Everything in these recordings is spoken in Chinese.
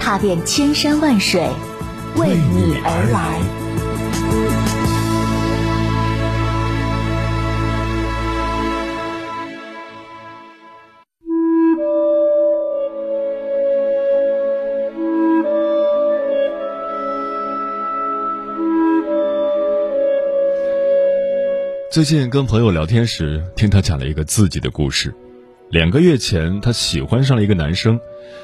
踏遍千山万水，为你而来。最近跟朋友聊天时，听他讲了一个自己的故事。两个月前，她喜欢上了一个男生，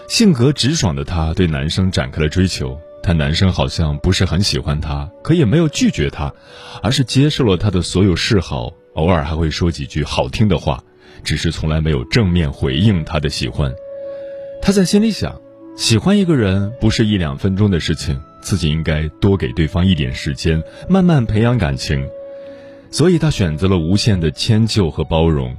性格直爽的她对男生展开了追求，但男生好像不是很喜欢她，可也没有拒绝她，而是接受了他的所有示好，偶尔还会说几句好听的话，只是从来没有正面回应他的喜欢。他在心里想，喜欢一个人不是一两分钟的事情，自己应该多给对方一点时间，慢慢培养感情。所以，他选择了无限的迁就和包容。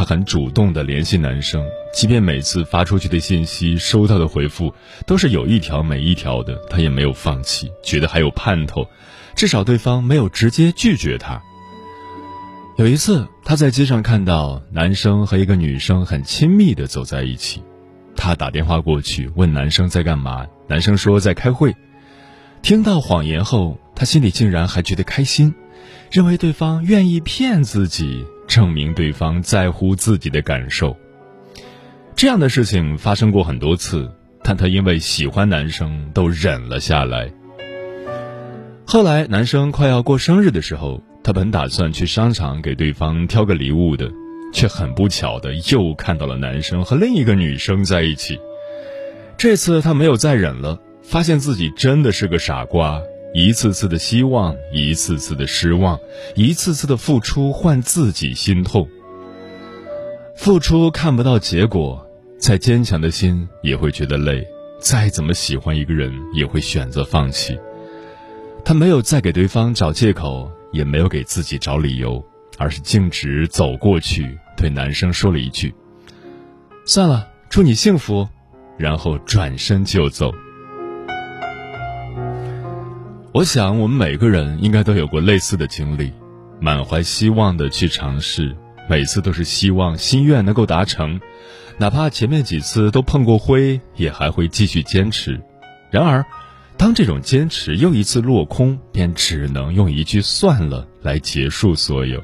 她很主动地联系男生，即便每次发出去的信息收到的回复都是有一条没一条的，她也没有放弃，觉得还有盼头，至少对方没有直接拒绝她。有一次，她在街上看到男生和一个女生很亲密地走在一起，她打电话过去问男生在干嘛，男生说在开会。听到谎言后，她心里竟然还觉得开心。认为对方愿意骗自己，证明对方在乎自己的感受。这样的事情发生过很多次，但她因为喜欢男生，都忍了下来。后来男生快要过生日的时候，她本打算去商场给对方挑个礼物的，却很不巧的又看到了男生和另一个女生在一起。这次她没有再忍了，发现自己真的是个傻瓜。一次次的希望，一次次的失望，一次次的付出换自己心痛。付出看不到结果，再坚强的心也会觉得累。再怎么喜欢一个人，也会选择放弃。他没有再给对方找借口，也没有给自己找理由，而是径直走过去，对男生说了一句：“算了，祝你幸福。”然后转身就走。我想，我们每个人应该都有过类似的经历，满怀希望的去尝试，每次都是希望心愿能够达成，哪怕前面几次都碰过灰，也还会继续坚持。然而，当这种坚持又一次落空，便只能用一句“算了”来结束所有。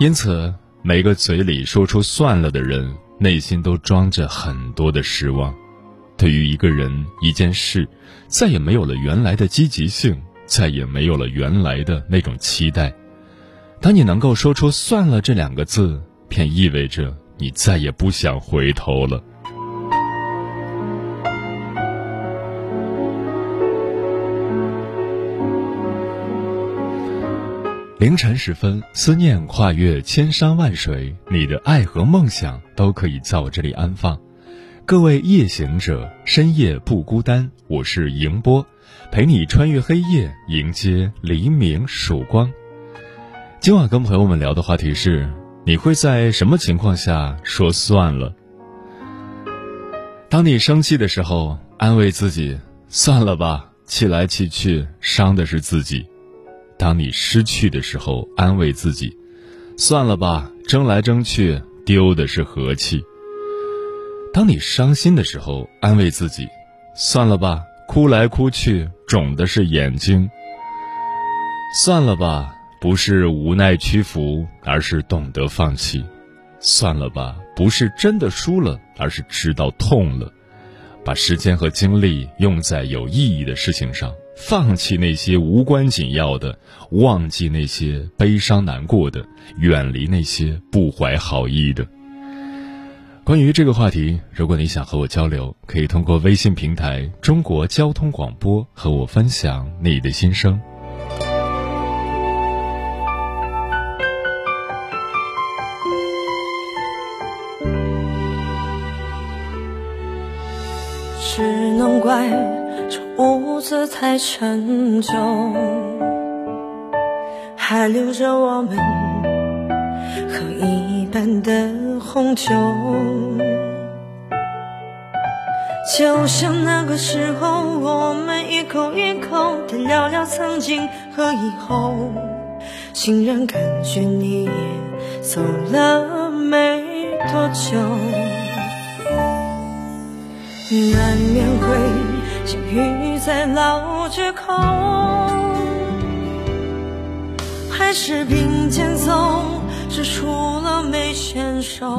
因此，每个嘴里说出“算了”的人，内心都装着很多的失望。对于一个人、一件事，再也没有了原来的积极性，再也没有了原来的那种期待。当你能够说出“算了”这两个字，便意味着你再也不想回头了。凌晨时分，思念跨越千山万水，你的爱和梦想都可以在我这里安放。各位夜行者，深夜不孤单。我是迎波，陪你穿越黑夜，迎接黎明曙光。今晚跟朋友们聊的话题是：你会在什么情况下说算了？当你生气的时候，安慰自己算了吧，气来气去，伤的是自己；当你失去的时候，安慰自己算了吧，争来争去，丢的是和气。当你伤心的时候，安慰自己：“算了吧，哭来哭去，肿的是眼睛。算了吧，不是无奈屈服，而是懂得放弃。算了吧，不是真的输了，而是知道痛了。把时间和精力用在有意义的事情上，放弃那些无关紧要的，忘记那些悲伤难过的，远离那些不怀好意的。”关于这个话题，如果你想和我交流，可以通过微信平台“中国交通广播”和我分享你的心声。只能怪这屋子太陈旧，还留着我们和一半的红酒。就像那个时候，我们一口一口的聊聊曾经和以后，竟然感觉你也走了没多久。难免会相遇在老街口，还是并肩走，手。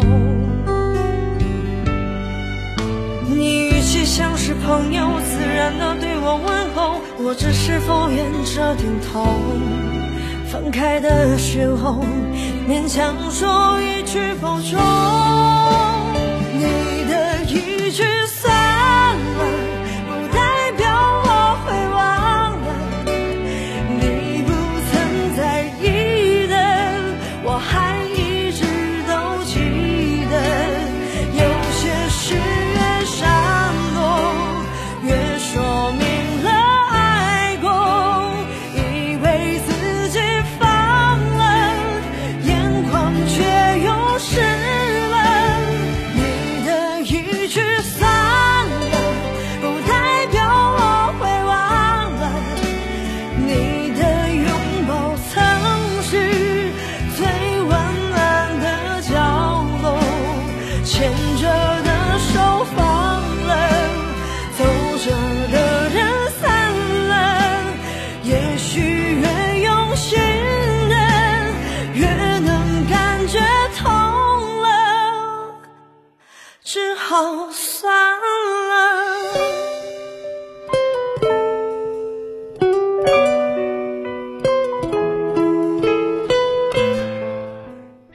你语气像是朋友，自然的对我问候，我只是敷衍着点头。分开的时候，勉强说一句保重。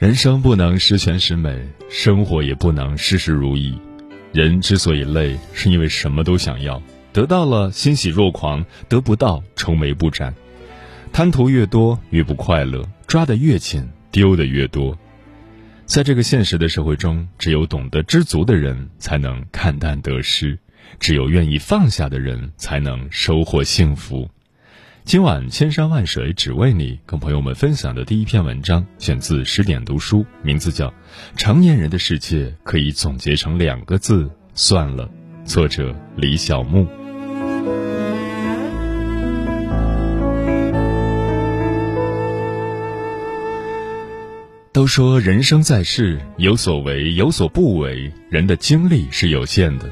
人生不能十全十美，生活也不能事事如意。人之所以累，是因为什么都想要，得到了欣喜若狂，得不到愁眉不展。贪图越多越不快乐，抓得越紧丢的越多。在这个现实的社会中，只有懂得知足的人才能看淡得失，只有愿意放下的人才能收获幸福。今晚千山万水只为你，跟朋友们分享的第一篇文章选自十点读书，名字叫《成年人的世界可以总结成两个字：算了》，作者李小木。都说人生在世，有所为有所不为，人的精力是有限的。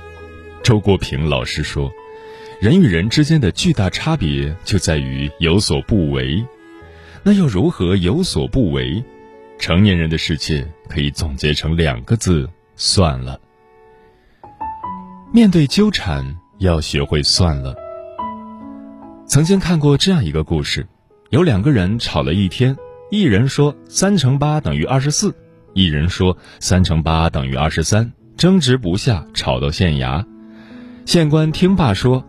周国平老师说。人与人之间的巨大差别就在于有所不为，那又如何有所不为？成年人的世界可以总结成两个字：算了。面对纠缠，要学会算了。曾经看过这样一个故事：有两个人吵了一天，一人说三乘八等于二十四，一人说三乘八等于二十三，争执不下，吵到县衙。县官听罢说。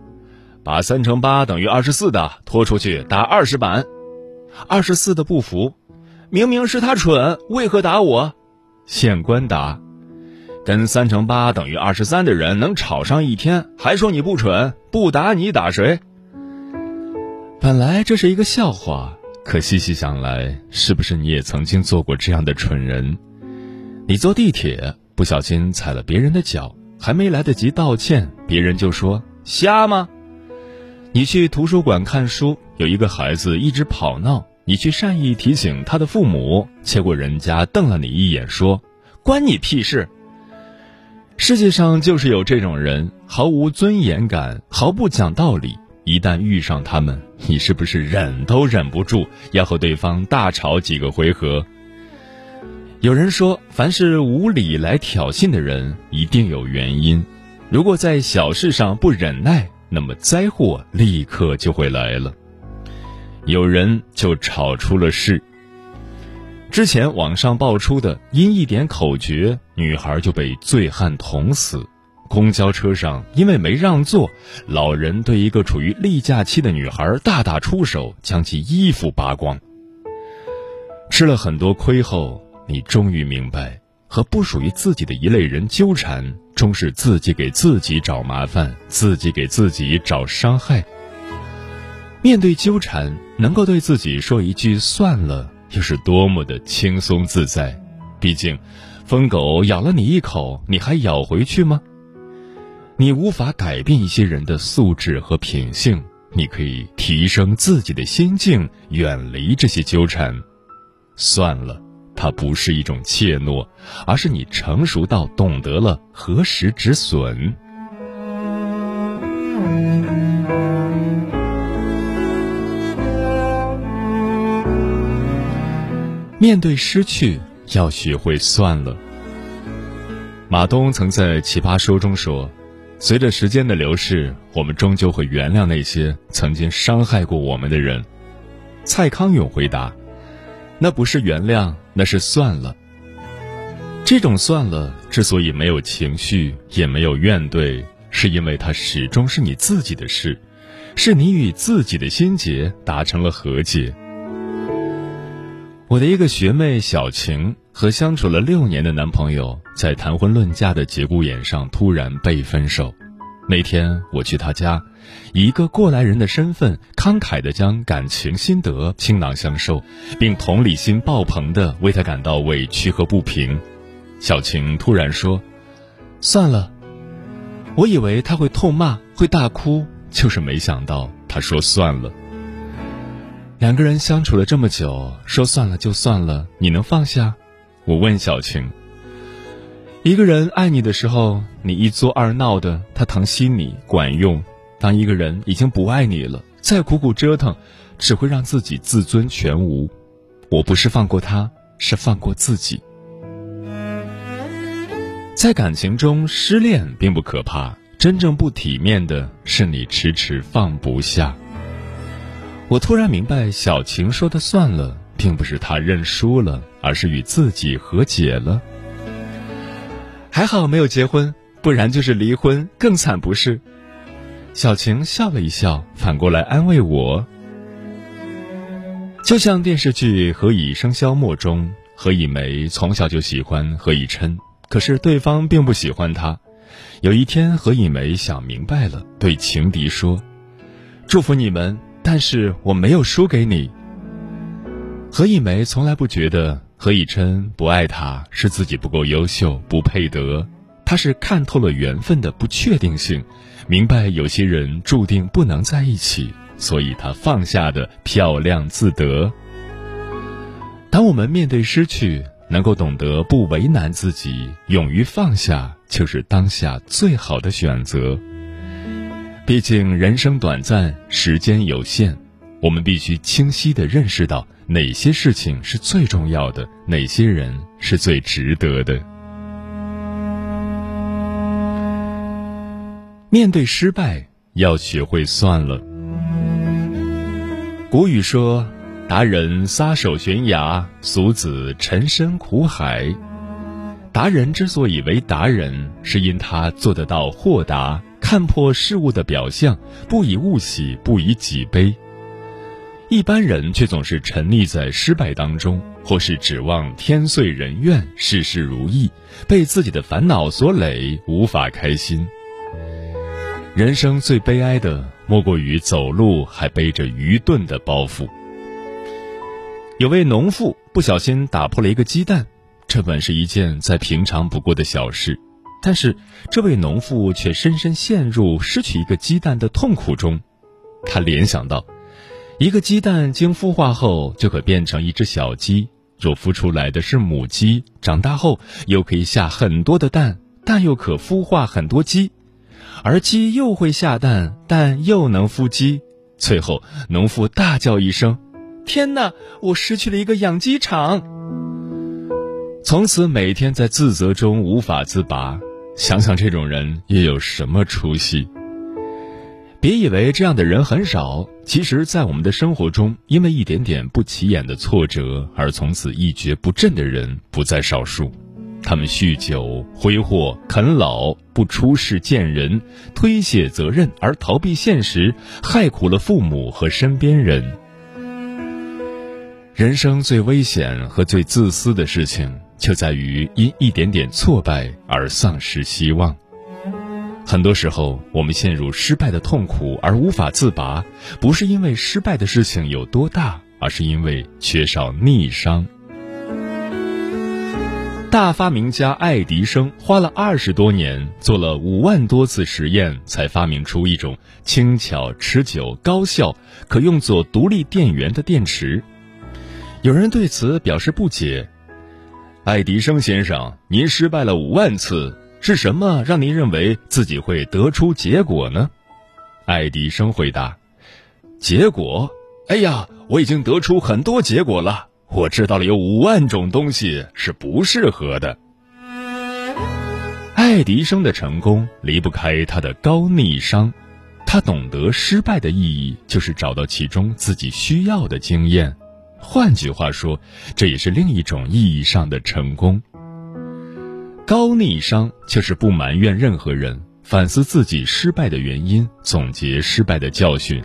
把三乘八等于二十四的拖出去打二十板，二十四的不服，明明是他蠢，为何打我？县官答：跟三乘八等于二十三的人能吵上一天，还说你不蠢，不打你打谁？本来这是一个笑话，可细细想来，是不是你也曾经做过这样的蠢人？你坐地铁不小心踩了别人的脚，还没来得及道歉，别人就说瞎吗？你去图书馆看书，有一个孩子一直跑闹，你去善意提醒他的父母，结果人家瞪了你一眼，说：“关你屁事。”世界上就是有这种人，毫无尊严感，毫不讲道理。一旦遇上他们，你是不是忍都忍不住要和对方大吵几个回合？有人说，凡是无理来挑衅的人，一定有原因。如果在小事上不忍耐，那么灾祸立刻就会来了。有人就吵出了事。之前网上爆出的，因一点口诀，女孩就被醉汉捅死。公交车上因为没让座，老人对一个处于例假期的女孩大打出手，将其衣服扒光。吃了很多亏后，你终于明白，和不属于自己的一类人纠缠，终是自己给自己找麻烦，自己给自己找伤害。面对纠缠，能够对自己说一句“算了”，又是多么的轻松自在。毕竟，疯狗咬了你一口，你还咬回去吗？你无法改变一些人的素质和品性，你可以提升自己的心境，远离这些纠缠。算了。它不是一种怯懦，而是你成熟到懂得了何时止损。面对失去，要学会算了。马东曾在《奇葩说》中说：“随着时间的流逝，我们终究会原谅那些曾经伤害过我们的人。”蔡康永回答。那不是原谅，那是算了。这种算了之所以没有情绪，也没有怨怼，是因为它始终是你自己的事，是你与自己的心结达成了和解。我的一个学妹小晴和相处了六年的男朋友，在谈婚论嫁的节骨眼上突然被分手。那天我去他家，以一个过来人的身份，慷慨地将感情心得倾囊相授，并同理心爆棚地为他感到委屈和不平。小晴突然说：“算了。”我以为他会痛骂，会大哭，就是没想到他说算了。两个人相处了这么久，说算了就算了，你能放下？我问小晴。一个人爱你的时候，你一作二闹的，他疼惜你管用；当一个人已经不爱你了，再苦苦折腾，只会让自己自尊全无。我不是放过他，是放过自己。在感情中失恋并不可怕，真正不体面的是你迟迟放不下。我突然明白，小晴说的“算了”，并不是她认输了，而是与自己和解了。还好没有结婚，不然就是离婚，更惨不是？小晴笑了一笑，反过来安慰我。就像电视剧《何以笙箫默》中，何以玫从小就喜欢何以琛，可是对方并不喜欢他。有一天，何以玫想明白了，对情敌说：“祝福你们，但是我没有输给你。”何以玫从来不觉得。何以琛不爱他是自己不够优秀，不配得。他是看透了缘分的不确定性，明白有些人注定不能在一起，所以他放下的漂亮自得。当我们面对失去，能够懂得不为难自己，勇于放下，就是当下最好的选择。毕竟人生短暂，时间有限，我们必须清晰的认识到。哪些事情是最重要的？哪些人是最值得的？面对失败，要学会算了。古语说：“达人撒手悬崖，俗子沉身苦海。”达人之所以为达人，是因他做得到豁达，看破事物的表象，不以物喜，不以己悲。一般人却总是沉溺在失败当中，或是指望天遂人愿、事事如意，被自己的烦恼所累，无法开心。人生最悲哀的，莫过于走路还背着愚钝的包袱。有位农妇不小心打破了一个鸡蛋，这本是一件再平常不过的小事，但是这位农妇却深深陷入失去一个鸡蛋的痛苦中。她联想到。一个鸡蛋经孵化后就可变成一只小鸡，若孵出来的是母鸡，长大后又可以下很多的蛋，蛋又可孵化很多鸡，而鸡又会下蛋，蛋又能孵鸡。最后，农妇大叫一声：“天哪！我失去了一个养鸡场！”从此每天在自责中无法自拔。想想这种人又有什么出息？别以为这样的人很少，其实，在我们的生活中，因为一点点不起眼的挫折而从此一蹶不振的人不在少数。他们酗酒、挥霍、啃老，不出世见人，推卸责任而逃避现实，害苦了父母和身边人。人生最危险和最自私的事情，就在于因一点点挫败而丧失希望。很多时候，我们陷入失败的痛苦而无法自拔，不是因为失败的事情有多大，而是因为缺少逆商。大发明家爱迪生花了二十多年，做了五万多次实验，才发明出一种轻巧、持久、高效、可用作独立电源的电池。有人对此表示不解：“爱迪生先生，您失败了五万次，是什么让您认为自己会得出结果呢？”爱迪生回答：“结果？哎呀，我已经得出很多结果了。”我知道了有五万种东西是不适合的。爱迪生的成功离不开他的高逆商，他懂得失败的意义就是找到其中自己需要的经验。换句话说，这也是另一种意义上的成功。高逆商就是不埋怨任何人，反思自己失败的原因，总结失败的教训。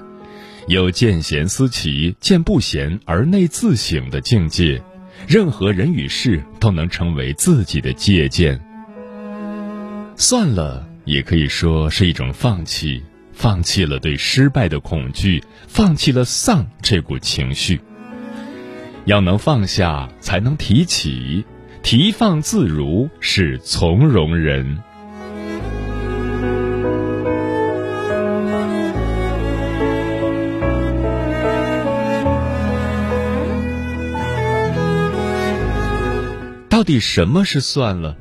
有见贤思齐、见不贤而内自省的境界，任何人与事都能成为自己的借鉴。算了，也可以说是一种放弃，放弃了对失败的恐惧，放弃了丧这股情绪。要能放下，才能提起，提放自如是从容人。到底什么是算了？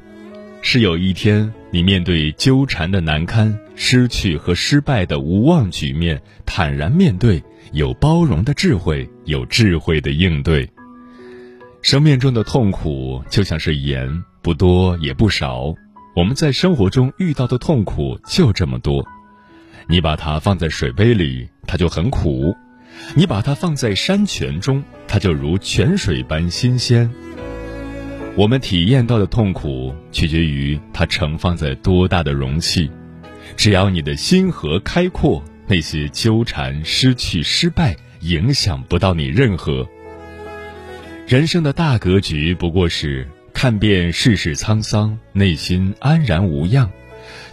是有一天你面对纠缠的难堪、失去和失败的无望局面，坦然面对，有包容的智慧，有智慧的应对。生命中的痛苦就像是盐，不多也不少。我们在生活中遇到的痛苦就这么多。你把它放在水杯里，它就很苦；你把它放在山泉中，它就如泉水般新鲜。我们体验到的痛苦，取决于它盛放在多大的容器。只要你的心河开阔，那些纠缠、失去、失败，影响不到你任何。人生的大格局，不过是看遍世事沧桑，内心安然无恙；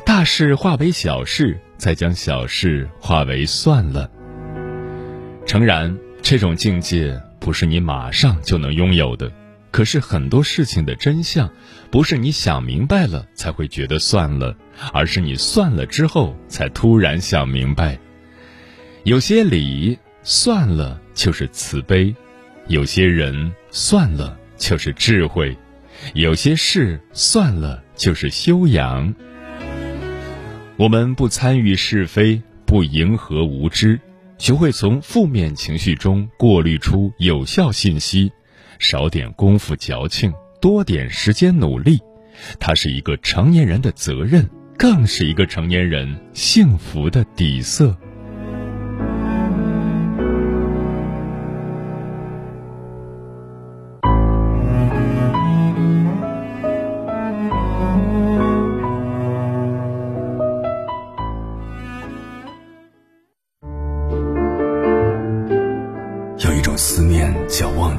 大事化为小事，再将小事化为算了。诚然，这种境界不是你马上就能拥有的。可是很多事情的真相，不是你想明白了才会觉得算了，而是你算了之后才突然想明白。有些理算了就是慈悲，有些人算了就是智慧，有些事算了就是修养。我们不参与是非，不迎合无知，学会从负面情绪中过滤出有效信息。少点功夫矫情，多点时间努力，它是一个成年人的责任，更是一个成年人幸福的底色。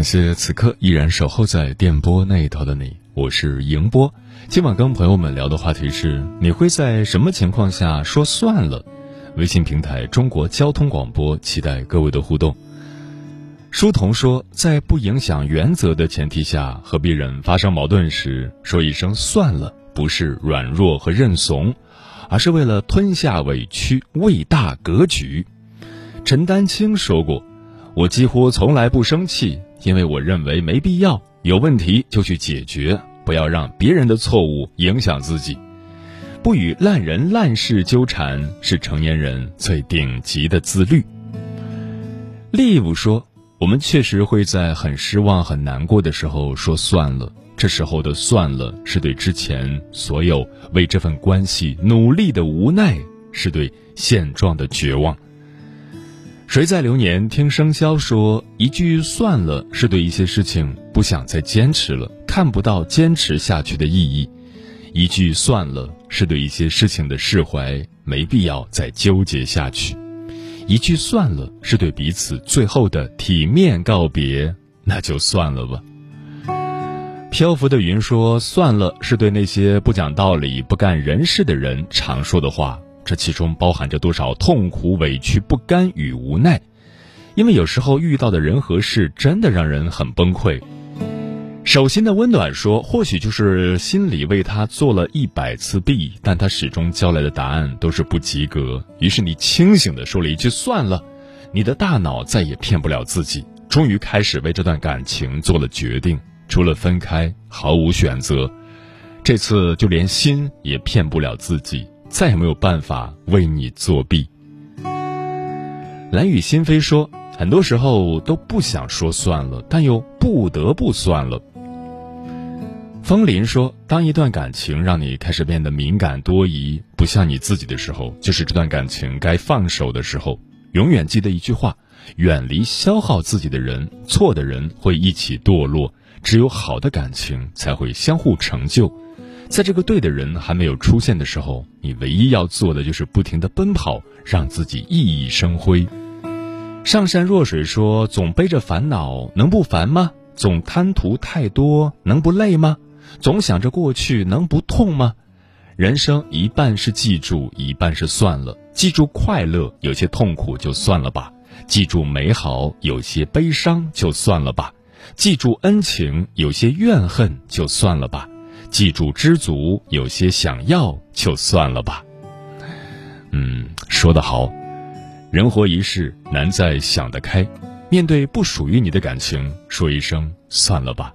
感谢此刻依然守候在电波那一头的你，我是迎波。今晚跟朋友们聊的话题是：你会在什么情况下说算了？微信平台中国交通广播，期待各位的互动。书童说，在不影响原则的前提下，和别人发生矛盾时，说一声算了，不是软弱和认怂，而是为了吞下委屈，为大格局。陈丹青说过：“我几乎从来不生气。”因为我认为没必要，有问题就去解决，不要让别人的错误影响自己，不与烂人烂事纠缠，是成年人最顶级的自律。利物说：“我们确实会在很失望、很难过的时候说算了。这时候的算了，是对之前所有为这份关系努力的无奈，是对现状的绝望。谁在流年听生肖说一句算了，是对一些事情不想再坚持了，看不到坚持下去的意义；一句算了，是对一些事情的释怀，没必要再纠结下去。一句算了，是对彼此最后的体面告别，那就算了吧。漂浮的云说：“算了，是对那些不讲道理、不干人事的人常说的话。这其中包含着多少痛苦、委屈、不甘与无奈？因为有时候遇到的人和事真的让人很崩溃。”手心的温暖说：“或许就是心里为他做了一百次弊，但他始终交来的答案都是不及格。于是你清醒的说了一句‘算了’，你的大脑再也骗不了自己，终于开始为这段感情做了决定。除了分开，毫无选择。这次就连心也骗不了自己，再也没有办法为你作弊。”蓝雨心扉说：“很多时候都不想说算了，但又不得不算了。”风林说：“当一段感情让你开始变得敏感多疑，不像你自己的时候，就是这段感情该放手的时候。永远记得一句话：远离消耗自己的人，错的人会一起堕落。只有好的感情才会相互成就。在这个对的人还没有出现的时候，你唯一要做的就是不停的奔跑，让自己熠熠生辉。”上善若水说：“总背着烦恼，能不烦吗？总贪图太多，能不累吗？”总想着过去能不痛吗？人生一半是记住，一半是算了。记住快乐，有些痛苦就算了吧；记住美好，有些悲伤就算了吧；记住恩情，有些怨恨就算了吧；记住知足，有些想要就算了吧。嗯，说得好，人活一世，难在想得开。面对不属于你的感情，说一声算了吧。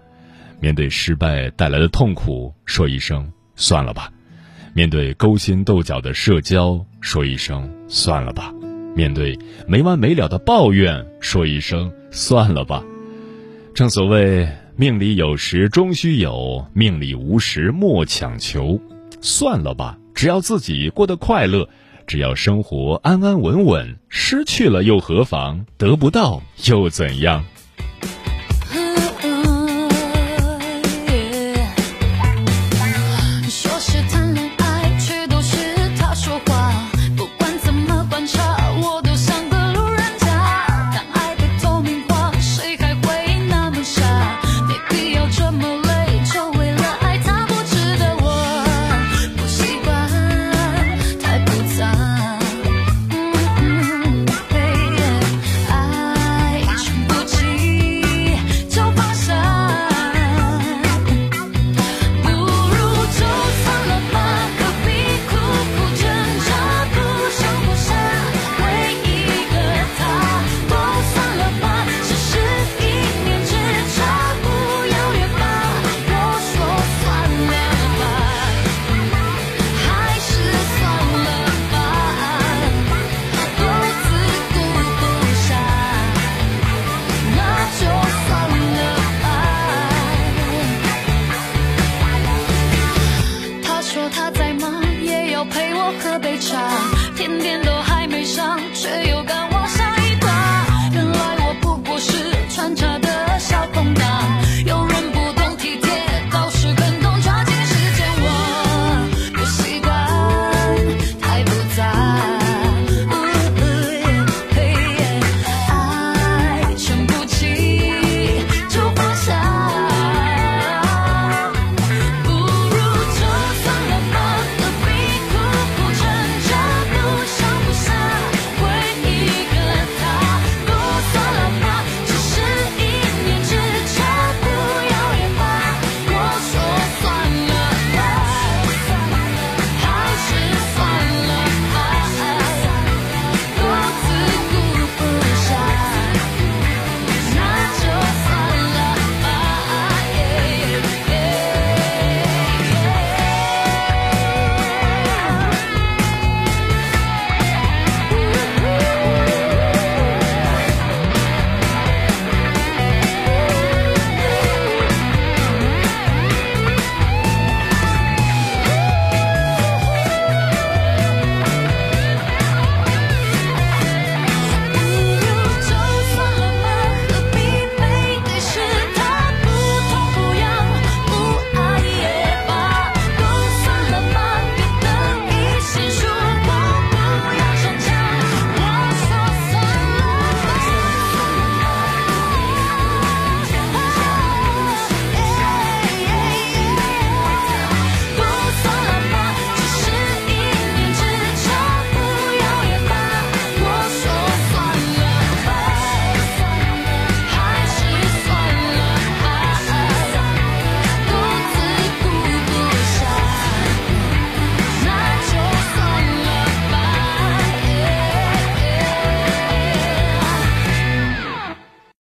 面对失败带来的痛苦，说一声算了吧；面对勾心斗角的社交，说一声算了吧；面对没完没了的抱怨，说一声算了吧。正所谓命里有时终须有，命里无时莫强求。算了吧，只要自己过得快乐，只要生活安安稳稳，失去了又何妨？得不到又怎样？